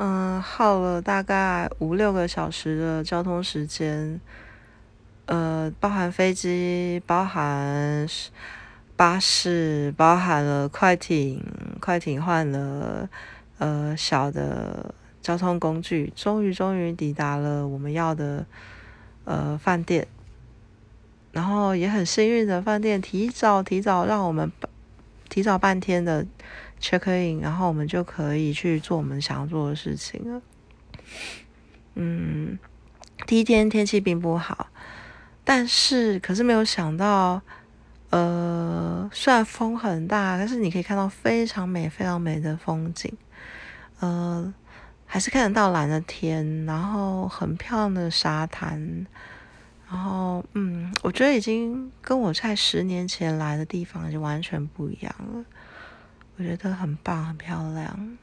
嗯，耗了大概五六个小时的交通时间，呃，包含飞机，包含巴士，包含了快艇，快艇换了呃小的交通工具，终于终于抵达了我们要的呃饭店，然后也很幸运的饭店提早提早让我们提早半天的。Check in，然后我们就可以去做我们想要做的事情了。嗯，第一天天气并不好，但是可是没有想到，呃，虽然风很大，但是你可以看到非常美、非常美的风景。呃，还是看得到蓝的天，然后很漂亮的沙滩，然后嗯，我觉得已经跟我在十年前来的地方已经完全不一样了。我觉得很棒，很漂亮。